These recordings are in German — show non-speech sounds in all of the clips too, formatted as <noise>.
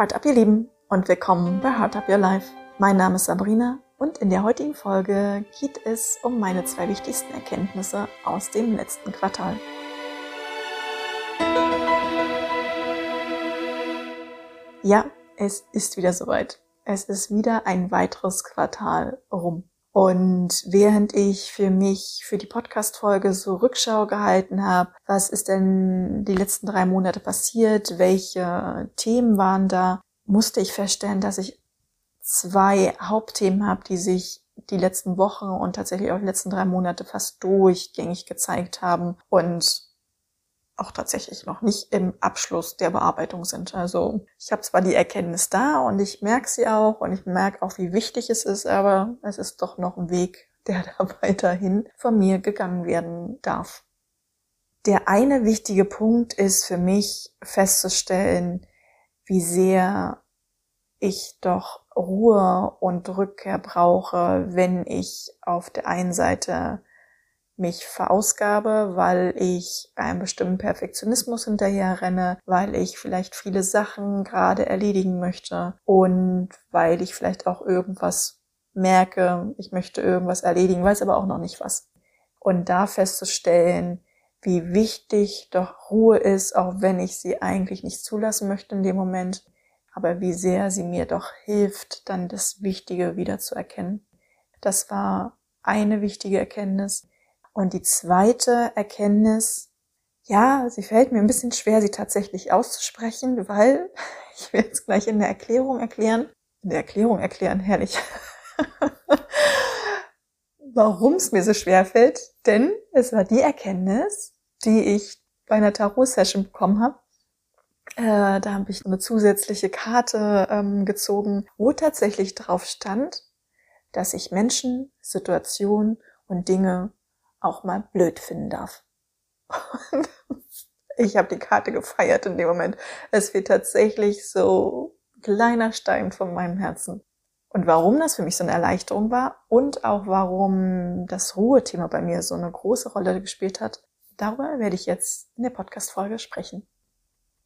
Heart Up, ihr Lieben, und willkommen bei Heart Up Your Life. Mein Name ist Sabrina und in der heutigen Folge geht es um meine zwei wichtigsten Erkenntnisse aus dem letzten Quartal. Ja, es ist wieder soweit. Es ist wieder ein weiteres Quartal rum. Und während ich für mich für die Podcast-Folge so Rückschau gehalten habe, was ist denn die letzten drei Monate passiert, welche Themen waren da, musste ich feststellen, dass ich zwei Hauptthemen habe, die sich die letzten Wochen und tatsächlich auch die letzten drei Monate fast durchgängig gezeigt haben. Und auch tatsächlich noch nicht im Abschluss der Bearbeitung sind. Also ich habe zwar die Erkenntnis da und ich merke sie auch und ich merke auch, wie wichtig es ist, aber es ist doch noch ein Weg, der da <laughs> weiterhin von mir gegangen werden darf. Der eine wichtige Punkt ist für mich festzustellen, wie sehr ich doch Ruhe und Rückkehr brauche, wenn ich auf der einen Seite mich verausgabe, weil ich einem bestimmten Perfektionismus hinterher renne, weil ich vielleicht viele Sachen gerade erledigen möchte und weil ich vielleicht auch irgendwas merke, ich möchte irgendwas erledigen, weiß aber auch noch nicht was. Und da festzustellen, wie wichtig doch Ruhe ist, auch wenn ich sie eigentlich nicht zulassen möchte in dem Moment, aber wie sehr sie mir doch hilft, dann das Wichtige wieder zu erkennen. Das war eine wichtige Erkenntnis. Und die zweite Erkenntnis, ja, sie fällt mir ein bisschen schwer, sie tatsächlich auszusprechen, weil <laughs> ich werde es gleich in der Erklärung erklären. In der Erklärung erklären, herrlich. <laughs> Warum es mir so schwer fällt, denn es war die Erkenntnis, die ich bei einer Tarot-Session bekommen habe. Äh, da habe ich eine zusätzliche Karte ähm, gezogen, wo tatsächlich drauf stand, dass ich Menschen, Situationen und Dinge auch mal blöd finden darf. <laughs> ich habe die Karte gefeiert in dem Moment. Es wird tatsächlich so kleiner Stein von meinem Herzen. Und warum das für mich so eine Erleichterung war und auch warum das Ruhethema bei mir so eine große Rolle gespielt hat, darüber werde ich jetzt in der Podcast-Folge sprechen.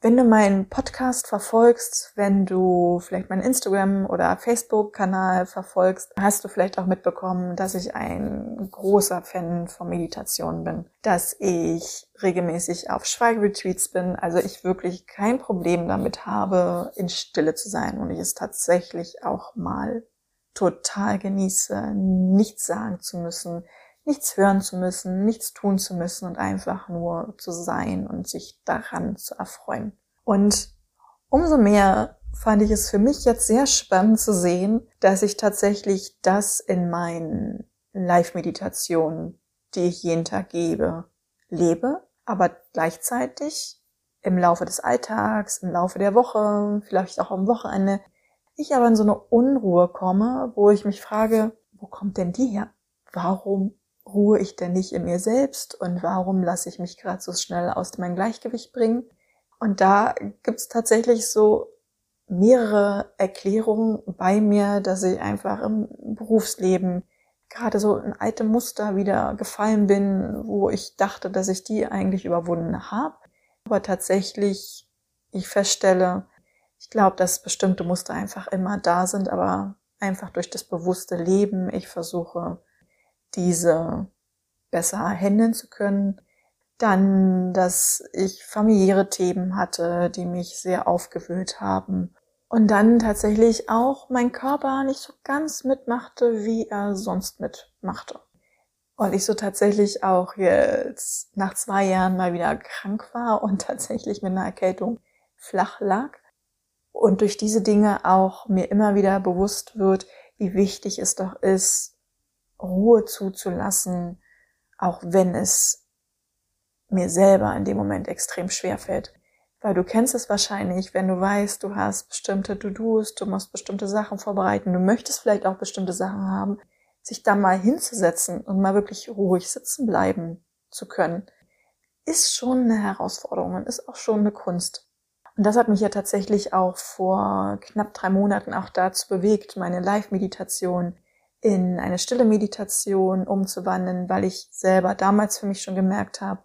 Wenn du meinen Podcast verfolgst, wenn du vielleicht meinen Instagram- oder Facebook-Kanal verfolgst, hast du vielleicht auch mitbekommen, dass ich ein großer Fan von Meditation bin, dass ich regelmäßig auf Schweigeretreats bin, also ich wirklich kein Problem damit habe, in Stille zu sein und ich es tatsächlich auch mal total genieße, nichts sagen zu müssen, nichts hören zu müssen, nichts tun zu müssen und einfach nur zu sein und sich daran zu erfreuen. Und umso mehr fand ich es für mich jetzt sehr spannend zu sehen, dass ich tatsächlich das in meinen Live-Meditationen, die ich jeden Tag gebe, lebe, aber gleichzeitig im Laufe des Alltags, im Laufe der Woche, vielleicht auch am Wochenende, ich aber in so eine Unruhe komme, wo ich mich frage, wo kommt denn die her? Warum ruhe ich denn nicht in mir selbst und warum lasse ich mich gerade so schnell aus meinem Gleichgewicht bringen? Und da gibt's tatsächlich so mehrere Erklärungen bei mir, dass ich einfach im Berufsleben gerade so in alte Muster wieder gefallen bin, wo ich dachte, dass ich die eigentlich überwunden habe. Aber tatsächlich ich feststelle, ich glaube, dass bestimmte Muster einfach immer da sind, aber einfach durch das bewusste Leben ich versuche, diese besser handeln zu können. Dann, dass ich familiäre Themen hatte, die mich sehr aufgewühlt haben. Und dann tatsächlich auch mein Körper nicht so ganz mitmachte, wie er sonst mitmachte. Und ich so tatsächlich auch jetzt nach zwei Jahren mal wieder krank war und <laughs> tatsächlich mit einer Erkältung flach lag. Und durch diese Dinge auch mir immer wieder bewusst wird, wie wichtig es doch ist, Ruhe zuzulassen, auch wenn es mir selber in dem Moment extrem schwer fällt. Weil du kennst es wahrscheinlich, wenn du weißt, du hast bestimmte To-Dos, du musst bestimmte Sachen vorbereiten, du möchtest vielleicht auch bestimmte Sachen haben, sich da mal hinzusetzen und mal wirklich ruhig sitzen bleiben zu können, ist schon eine Herausforderung und ist auch schon eine Kunst. Und das hat mich ja tatsächlich auch vor knapp drei Monaten auch dazu bewegt, meine Live-Meditation in eine stille Meditation umzuwandeln, weil ich selber damals für mich schon gemerkt habe,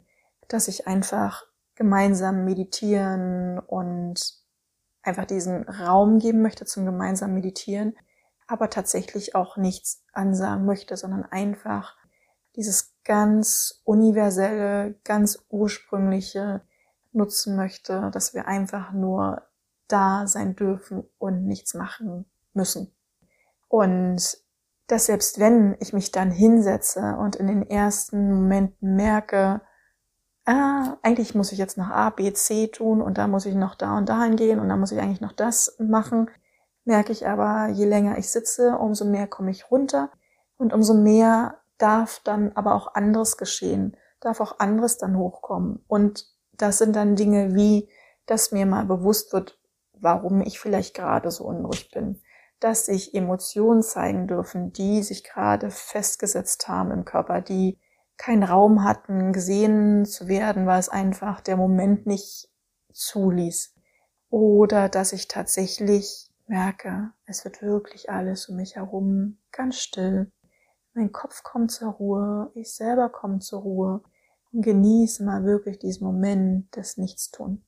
dass ich einfach gemeinsam meditieren und einfach diesen Raum geben möchte zum gemeinsamen Meditieren, aber tatsächlich auch nichts ansagen möchte, sondern einfach dieses ganz universelle, ganz ursprüngliche nutzen möchte, dass wir einfach nur da sein dürfen und nichts machen müssen. Und dass selbst wenn ich mich dann hinsetze und in den ersten Momenten merke, ah, eigentlich muss ich jetzt noch A, B, C tun und da muss ich noch da und dahin gehen und da muss ich eigentlich noch das machen, merke ich aber, je länger ich sitze, umso mehr komme ich runter und umso mehr darf dann aber auch anderes geschehen, darf auch anderes dann hochkommen. Und das sind dann Dinge wie, dass mir mal bewusst wird, warum ich vielleicht gerade so unruhig bin, dass sich Emotionen zeigen dürfen, die sich gerade festgesetzt haben im Körper, die keinen Raum hatten, gesehen zu werden, weil es einfach der Moment nicht zuließ. Oder dass ich tatsächlich merke, es wird wirklich alles um mich herum ganz still. Mein Kopf kommt zur Ruhe, ich selber komme zur Ruhe und genieße mal wirklich diesen Moment des Nichtstun.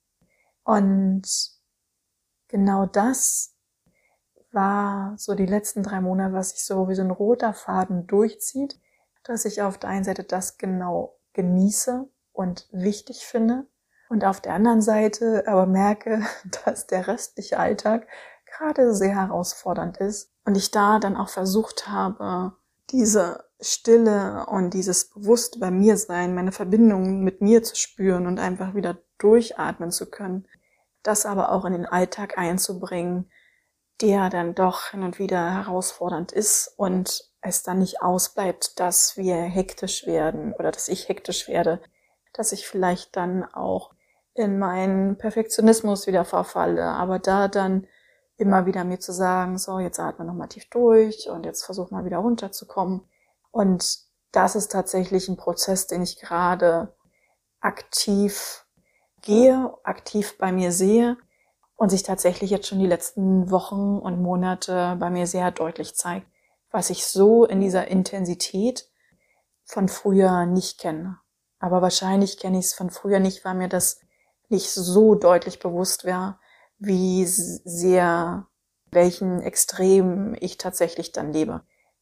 Und genau das war so die letzten drei Monate, was sich so wie so ein roter Faden durchzieht, dass ich auf der einen Seite das genau genieße und wichtig finde und auf der anderen Seite aber merke, <laughs> dass der restliche Alltag gerade sehr herausfordernd ist und ich da dann auch versucht habe, diese Stille und dieses bewusst bei mir sein, meine Verbindung mit mir zu spüren und einfach wieder durchatmen zu können, das aber auch in den Alltag einzubringen, der dann doch hin und wieder herausfordernd ist und es dann nicht ausbleibt, dass wir hektisch werden oder dass ich hektisch werde, dass ich vielleicht dann auch in meinen Perfektionismus wieder verfalle, aber da dann immer wieder mir zu sagen, so, jetzt atme nochmal tief durch und jetzt versuch mal wieder runterzukommen. Und das ist tatsächlich ein Prozess, den ich gerade aktiv gehe, aktiv bei mir sehe und sich tatsächlich jetzt schon die letzten Wochen und Monate bei mir sehr deutlich zeigt, was ich so in dieser Intensität von früher nicht kenne. Aber wahrscheinlich kenne ich es von früher nicht, weil mir das nicht so deutlich bewusst wäre, wie sehr, welchen Extrem ich tatsächlich dann lebe.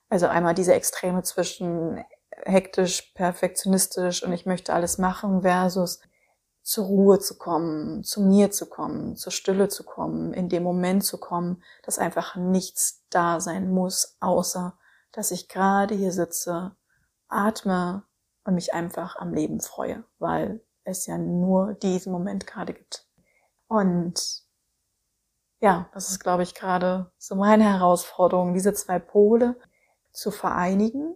Also einmal diese Extreme zwischen hektisch, perfektionistisch und ich möchte alles machen versus zur Ruhe zu kommen, zu mir zu kommen, zur Stille zu kommen, in dem Moment zu kommen, dass einfach nichts da sein muss, außer dass ich gerade hier sitze, atme und mich einfach am Leben freue, weil es ja nur diesen Moment gerade gibt. Und ja, das ist, glaube ich, gerade so meine Herausforderung, diese zwei Pole zu vereinigen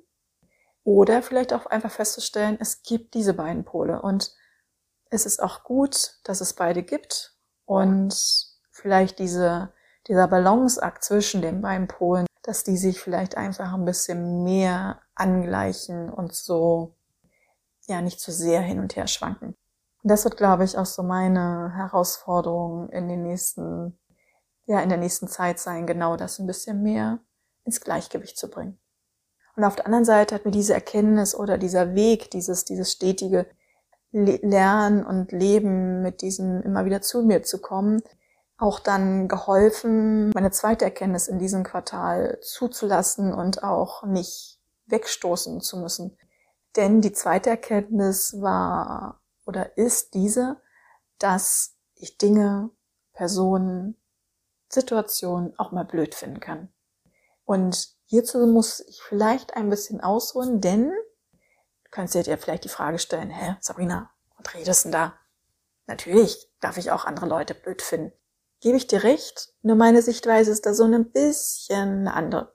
oder vielleicht auch einfach festzustellen, es gibt diese beiden Pole und es ist auch gut, dass es beide gibt und vielleicht diese, dieser Balanceakt zwischen den beiden Polen, dass die sich vielleicht einfach ein bisschen mehr angleichen und so, ja, nicht zu so sehr hin und her schwanken. Und das wird, glaube ich, auch so meine Herausforderung in den nächsten, ja, in der nächsten Zeit sein, genau das ein bisschen mehr ins Gleichgewicht zu bringen. Und auf der anderen Seite hat mir diese Erkenntnis oder dieser Weg, dieses, dieses stetige Lernen und Leben mit diesem immer wieder zu mir zu kommen, auch dann geholfen, meine zweite Erkenntnis in diesem Quartal zuzulassen und auch nicht wegstoßen zu müssen. Denn die zweite Erkenntnis war oder ist diese, dass ich Dinge, Personen, Situationen auch mal blöd finden kann. Und hierzu muss ich vielleicht ein bisschen ausholen, denn du kannst dir vielleicht die Frage stellen, hä, Sabrina, was redest denn da? Natürlich darf ich auch andere Leute blöd finden. Gebe ich dir recht, nur meine Sichtweise ist da so ein bisschen andere.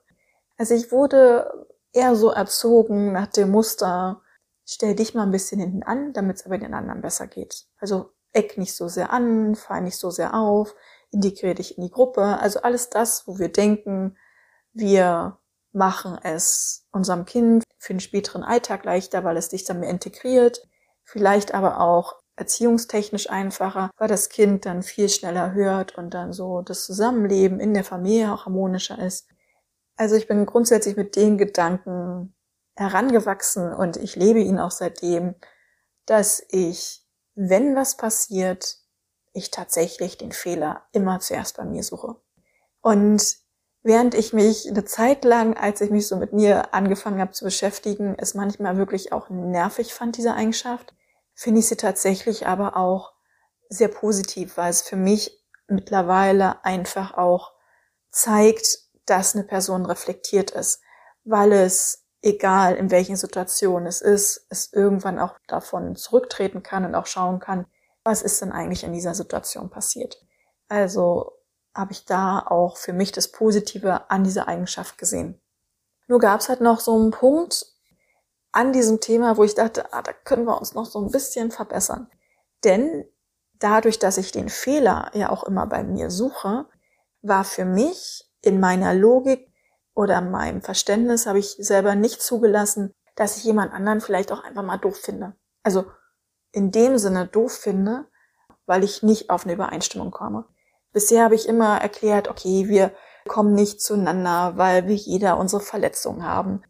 Also ich wurde eher so erzogen nach dem Muster, stell dich mal ein bisschen hinten an, damit es aber den anderen besser geht. Also eck nicht so sehr an, fall nicht so sehr auf, integriere dich in die Gruppe. Also alles das, wo wir denken, wir machen es unserem Kind für den späteren Alltag leichter, weil es dich dann mehr integriert. Vielleicht aber auch erziehungstechnisch einfacher, weil das Kind dann viel schneller hört und dann so das Zusammenleben in der Familie auch harmonischer ist. Also ich bin grundsätzlich mit den Gedanken herangewachsen und ich lebe ihn auch seitdem, dass ich, wenn was passiert, ich tatsächlich den Fehler immer zuerst bei mir suche. Und während ich mich eine Zeit lang, als ich mich so mit mir angefangen habe zu beschäftigen, es manchmal wirklich auch nervig fand, diese Eigenschaft, finde ich sie tatsächlich aber auch sehr positiv, weil es für mich mittlerweile einfach auch zeigt, dass eine Person reflektiert ist, weil es, egal in welchen Situationen es ist, es irgendwann auch davon zurücktreten kann und auch schauen kann, was ist denn eigentlich in dieser Situation passiert. Also habe ich da auch für mich das Positive an dieser Eigenschaft gesehen. Nur gab es halt noch so einen Punkt an diesem Thema, wo ich dachte, ah, da können wir uns noch so ein bisschen verbessern. Denn dadurch, dass ich den Fehler ja auch immer bei mir suche, war für mich in meiner Logik oder meinem Verständnis habe ich selber nicht zugelassen, dass ich jemand anderen vielleicht auch einfach mal doof finde. Also in dem Sinne doof finde, weil ich nicht auf eine Übereinstimmung komme. Bisher habe ich immer erklärt, okay, wir kommen nicht zueinander, weil wir jeder unsere Verletzungen haben,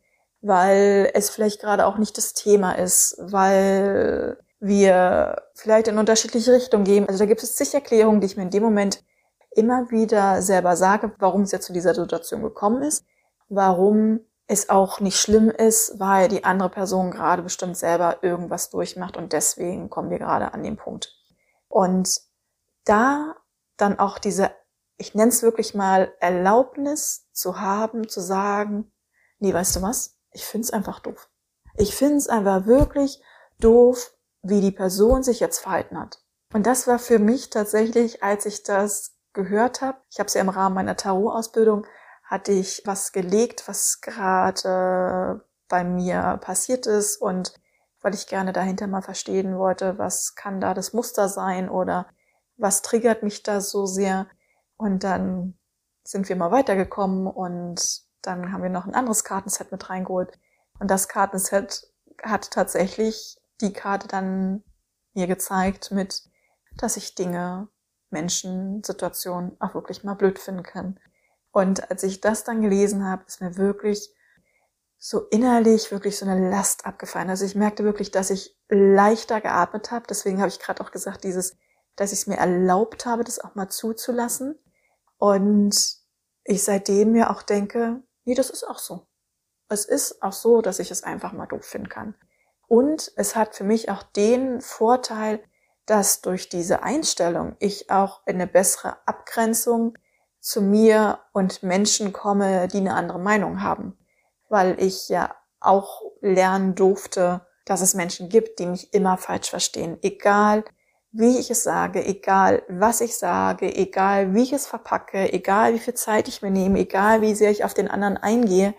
weil es vielleicht gerade auch nicht das Thema ist, weil wir vielleicht in unterschiedliche Richtungen gehen. Also da gibt es zig Erklärungen, die ich mir in dem Moment immer wieder selber sage, warum es jetzt zu dieser Situation gekommen ist, warum es auch nicht schlimm ist, weil die andere Person gerade bestimmt selber irgendwas durchmacht und deswegen kommen wir gerade an den Punkt. Und da dann auch diese, ich nenne es wirklich mal Erlaubnis zu haben, zu sagen, nee, weißt du was? Ich find's einfach doof. Ich find's einfach wirklich doof, wie die Person sich jetzt verhalten hat. Und das war für mich tatsächlich, als ich das gehört habe, ich habe es ja im Rahmen meiner Tarot-Ausbildung, hatte ich was gelegt, was gerade bei mir passiert ist und weil ich gerne dahinter mal verstehen wollte, was kann da das Muster sein oder was triggert mich da so sehr. Und dann sind wir mal weitergekommen und dann haben wir noch ein anderes Kartenset mit reingeholt. Und das Kartenset hat tatsächlich die Karte dann mir gezeigt mit, dass ich Dinge, Menschen, Situationen auch wirklich mal blöd finden kann. Und als ich das dann gelesen habe, ist mir wirklich so innerlich wirklich so eine Last abgefallen. Also ich merkte wirklich, dass ich leichter geatmet habe. Deswegen habe ich gerade auch gesagt, dieses, dass ich es mir erlaubt habe, das auch mal zuzulassen. Und ich seitdem mir auch denke, nee, das ist auch so. Es ist auch so, dass ich es einfach mal doof finden kann. Und es hat für mich auch den Vorteil, dass durch diese Einstellung ich auch in eine bessere Abgrenzung zu mir und Menschen komme, die eine andere Meinung haben. Weil ich ja auch lernen durfte, dass es Menschen gibt, die mich immer falsch verstehen. Egal, wie ich es sage, egal, was ich sage, egal, wie ich es verpacke, egal, wie viel Zeit ich mir nehme, egal, wie sehr ich auf den anderen eingehe.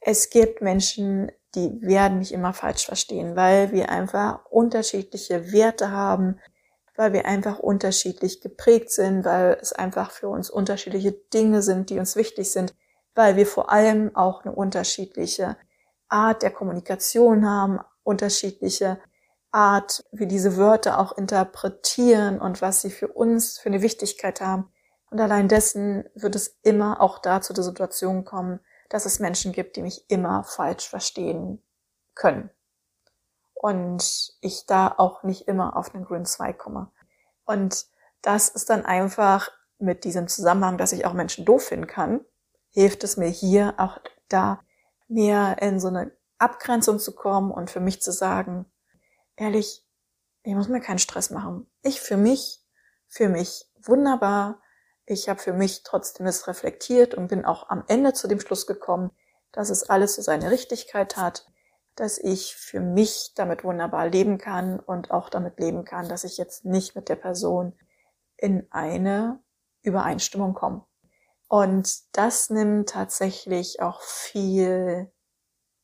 Es gibt Menschen, die werden mich immer falsch verstehen, weil wir einfach unterschiedliche Werte haben, weil wir einfach unterschiedlich geprägt sind, weil es einfach für uns unterschiedliche Dinge sind, die uns wichtig sind, weil wir vor allem auch eine unterschiedliche Art der Kommunikation haben, unterschiedliche Art, wie diese Wörter auch interpretieren und was sie für uns für eine Wichtigkeit haben. Und allein dessen wird es immer auch da zu der Situation kommen, dass es Menschen gibt, die mich immer falsch verstehen können. Und ich da auch nicht immer auf einen grünen Zweig komme. Und das ist dann einfach mit diesem Zusammenhang, dass ich auch Menschen doof finden kann, hilft es mir hier auch da mehr in so eine Abgrenzung zu kommen und für mich zu sagen, ehrlich, ich muss mir keinen Stress machen. Ich für mich, für mich wunderbar, ich habe für mich trotzdem es reflektiert und bin auch am Ende zu dem Schluss gekommen, dass es alles so seine Richtigkeit hat, dass ich für mich damit wunderbar leben kann und auch damit leben kann, dass ich jetzt nicht mit der Person in eine Übereinstimmung komme. Und das nimmt tatsächlich auch viel,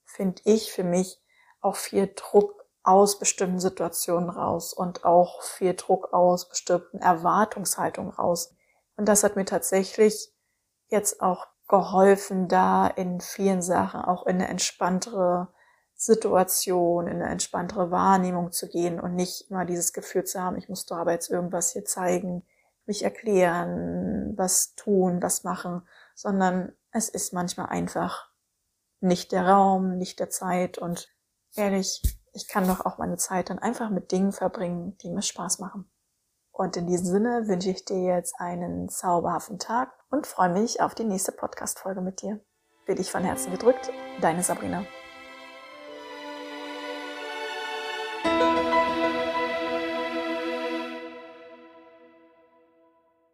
finde ich, für mich auch viel Druck aus bestimmten Situationen raus und auch viel Druck aus bestimmten Erwartungshaltungen raus. Und das hat mir tatsächlich jetzt auch geholfen, da in vielen Sachen auch in eine entspanntere Situation, in eine entspanntere Wahrnehmung zu gehen und nicht immer dieses Gefühl zu haben, ich muss da aber jetzt irgendwas hier zeigen, mich erklären, was tun, was machen, sondern es ist manchmal einfach nicht der Raum, nicht der Zeit und ehrlich, ich kann doch auch meine Zeit dann einfach mit Dingen verbringen, die mir Spaß machen. Und in diesem Sinne wünsche ich dir jetzt einen zauberhaften Tag und freue mich auf die nächste Podcast-Folge mit dir. Für dich von Herzen gedrückt, deine Sabrina.